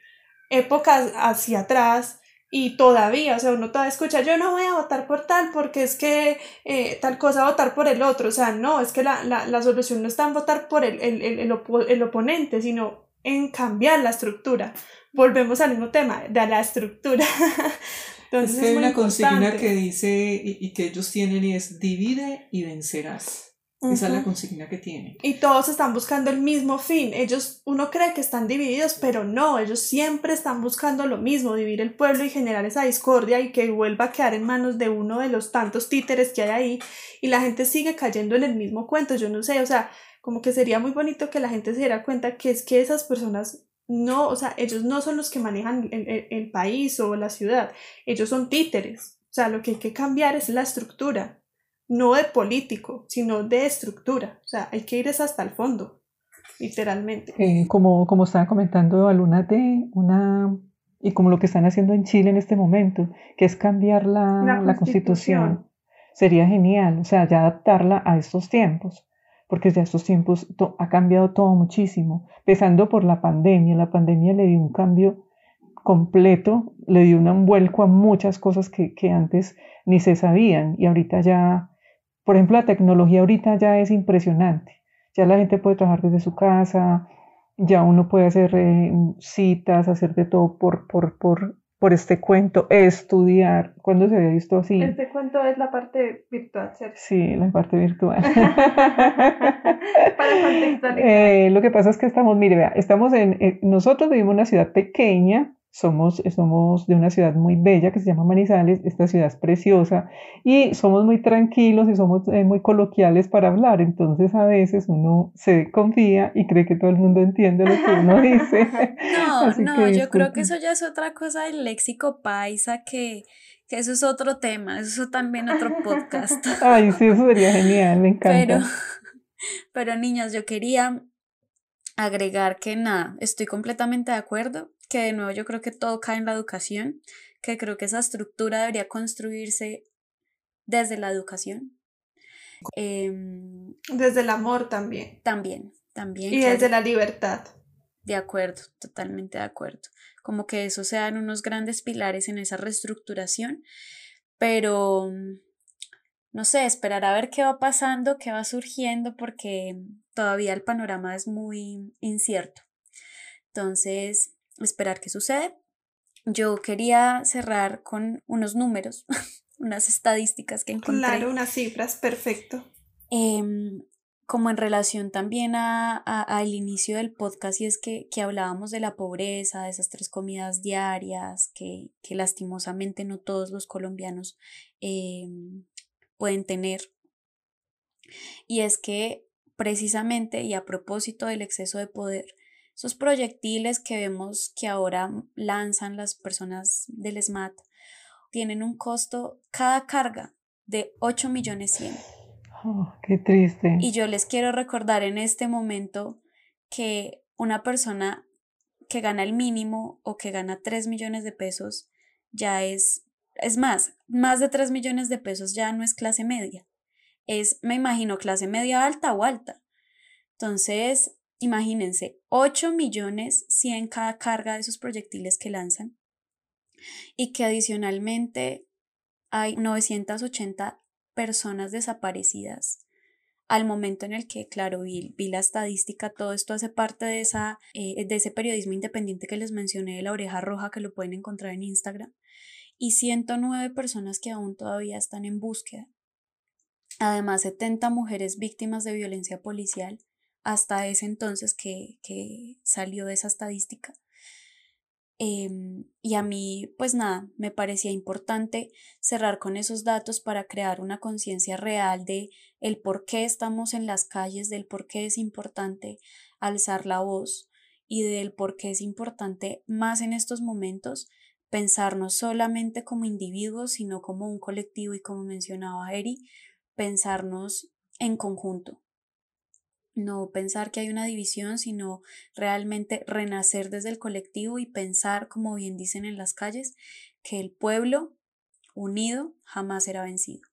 épocas hacia atrás y todavía, o sea, uno todavía escucha, yo no voy a votar por tal porque es que eh, tal cosa votar por el otro. O sea, no, es que la, la, la solución no está en votar por el, el, el, el, oponente, sino en cambiar la estructura. Volvemos al mismo tema, de la estructura. Entonces, es que hay una consigna que dice y, que ellos tienen y es divide y vencerás. Esa es la consigna que tienen. Y todos están buscando el mismo fin. Ellos, uno cree que están divididos, pero no, ellos siempre están buscando lo mismo, dividir el pueblo y generar esa discordia y que vuelva a quedar en manos de uno de los tantos títeres que hay ahí y la gente sigue cayendo en el mismo cuento. Yo no sé, o sea, como que sería muy bonito que la gente se diera cuenta que es que esas personas no, o sea, ellos no son los que manejan el, país o la ciudad, ellos son títeres. O sea, lo que hay que cambiar es la estructura, no de político, sino de estructura. O sea, hay que ir hasta el fondo, literalmente. Eh, como, como estaba comentando de una, y como lo que están haciendo en Chile en este momento, que es cambiar la, la constitución. Sería genial, o sea, ya adaptarla a estos tiempos porque desde estos tiempos ha cambiado todo muchísimo, empezando por la pandemia. La pandemia le dio un cambio completo, le dio un vuelco a muchas cosas que, que antes ni se sabían y ahorita ya, por ejemplo, la tecnología ahorita ya es impresionante. Ya la gente puede trabajar desde su casa, ya uno puede hacer eh, citas, hacer de todo por, por, por por este cuento, estudiar. ¿Cuándo se había visto así? Este cuento es la parte virtual, ¿cierto? Sí, la parte virtual. Para contextualizar. Eh, lo que pasa es que estamos, mire, vea, estamos en, eh, nosotros vivimos en una ciudad pequeña, somos, somos de una ciudad muy bella que se llama Manizales, esta ciudad es preciosa y somos muy tranquilos y somos eh, muy coloquiales para hablar, entonces a veces uno se confía y cree que todo el mundo entiende lo que uno dice. No, no, yo creo que eso ya es otra cosa del léxico paisa que, que eso es otro tema, eso es también otro podcast. Ay, sí, eso sería genial, me encanta. Pero, pero niñas, yo quería agregar que nada, estoy completamente de acuerdo, que de nuevo yo creo que todo cae en la educación, que creo que esa estructura debería construirse desde la educación. Em, desde el amor también. También, también. Y desde la libertad. De acuerdo, totalmente de acuerdo. Como que eso sean unos grandes pilares en esa reestructuración, pero no sé, esperar a ver qué va pasando, qué va surgiendo, porque todavía el panorama es muy incierto. Entonces, esperar qué sucede. Yo quería cerrar con unos números, unas estadísticas que encontré. Claro, unas cifras, perfecto. Em, como en relación también al a, inicio del podcast, y es que, que, hablábamos de la pobreza, de esas tres comidas diarias, que, que lastimosamente no todos los colombianos em, pueden tener. Y es que precisamente y a propósito del exceso de poder, esos proyectiles que vemos que ahora lanzan las personas del SMAT tienen un costo cada carga de 8 millones 100. Oh, qué triste. Y yo les quiero recordar en este momento que una persona que gana el mínimo o que gana 3 millones de pesos ya es, es más, más de 3 millones de pesos ya no es clase media. Es, me imagino, clase media alta o alta. Entonces, imagínense, 8 millones 100 cada carga de esos proyectiles que lanzan y que adicionalmente hay 980 personas desaparecidas al momento en el que, claro, vi, vi, la estadística, todo esto hace parte de, esa, eh, de ese periodismo independiente que les mencioné de la oreja roja, que lo pueden encontrar en Instagram, y 109 personas que aún todavía están en búsqueda. Además, 70 mujeres víctimas de violencia policial hasta ese entonces que, que salió esa estadística. Em, y a mí, pues nada, me parecía importante cerrar con esos datos para crear una conciencia real de el por qué estamos en las calles, del por qué es importante alzar la voz y del por qué es importante más en estos momentos pensarnos solamente como individuos, sino como un colectivo y como mencionaba Eri, pensarnos en conjunto, no pensar que hay una división, sino realmente renacer desde el colectivo y pensar, como bien dicen en las calles, que el pueblo unido jamás será vencido.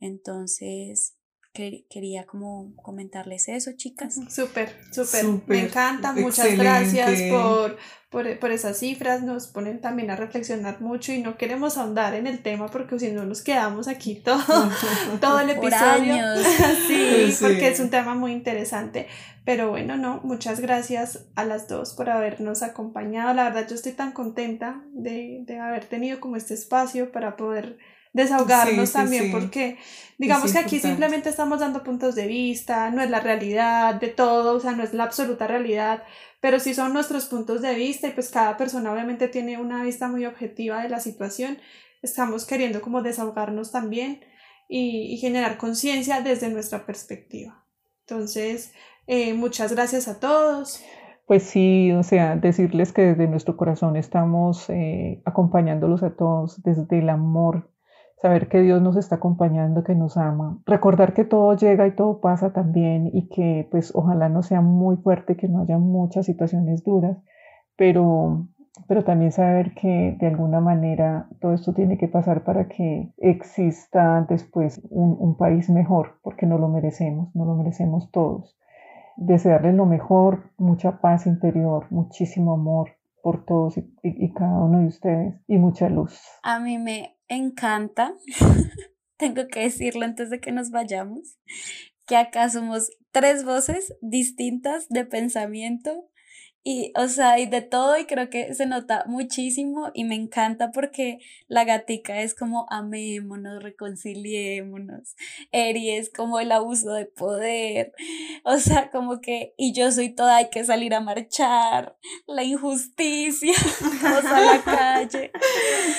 Entonces, quería como comentarles eso, chicas. Súper, súper, me encanta, muchas gracias por, por, esas cifras, nos ponen también a reflexionar mucho y no queremos ahondar en el tema porque si no nos quedamos aquí todo, todo el episodio. sí, sí, porque es un tema muy interesante, pero bueno, no, muchas gracias a las dos por habernos acompañado, la verdad yo estoy tan contenta de, de haber tenido como este espacio para poder desahogarnos también, porque digamos que aquí simplemente estamos dando puntos de vista, no es la realidad de todo, o sea, no es la absoluta realidad, pero sí son nuestros puntos de vista y pues cada persona obviamente tiene una vista muy objetiva de la situación. Estamos queriendo como desahogarnos también y, y generar conciencia desde nuestra perspectiva. Entonces, eh, muchas gracias a todos. Pues sí, o sea, decirles que desde nuestro corazón estamos eh, acompañándolos a todos desde el amor saber que Dios nos está acompañando, que nos ama, recordar que todo llega y todo pasa también y que pues ojalá no sea muy fuerte, que no haya muchas situaciones duras, pero, pero también saber que de alguna manera todo esto tiene que pasar para que exista después un, un país mejor, porque no lo merecemos, no lo merecemos todos. Desearles lo mejor, mucha paz interior, muchísimo amor, por todos y, y, cada uno de ustedes y mucha luz. A mí me encanta, tengo que decirlo antes de que nos vayamos, que acá somos tres voces distintas de pensamiento y, o sea, y de todo, y creo que se nota muchísimo y me encanta porque la gatica es como amémonos, reconciliémonos. Eri es como el abuso de poder. O sea, como que, y yo soy toda, hay que salir a marchar, la injusticia, vamos a la calle.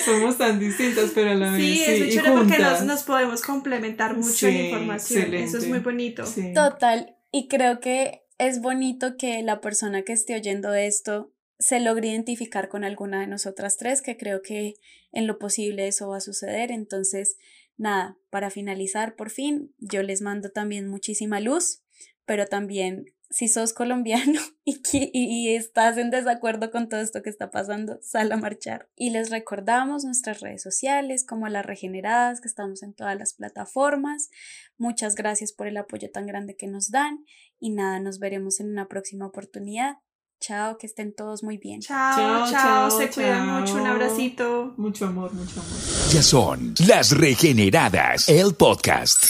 Somos tan distintas, pero a la vez. Sí, es muy chévere porque nos, nos, podemos complementar mucho en información. Eso es muy bonito. Total. Y creo que es bonito que la persona que esté oyendo esto se logre identificar con alguna de nosotras tres, que creo que en lo posible eso va a suceder. Entonces, nada, para finalizar, por fin, yo les mando también muchísima luz, pero también si sos colombiano y, y, estás en desacuerdo con todo esto que está pasando, sal a marchar. Y les recordamos nuestras redes sociales como las regeneradas, que estamos en todas las plataformas. Muchas gracias por el apoyo tan grande que nos dan y nada, nos veremos en una próxima oportunidad. Chao, que estén todos muy bien. Chao, chao, se cuidan mucho, un abracito. Mucho amor, mucho amor. Ya son las regeneradas, el podcast.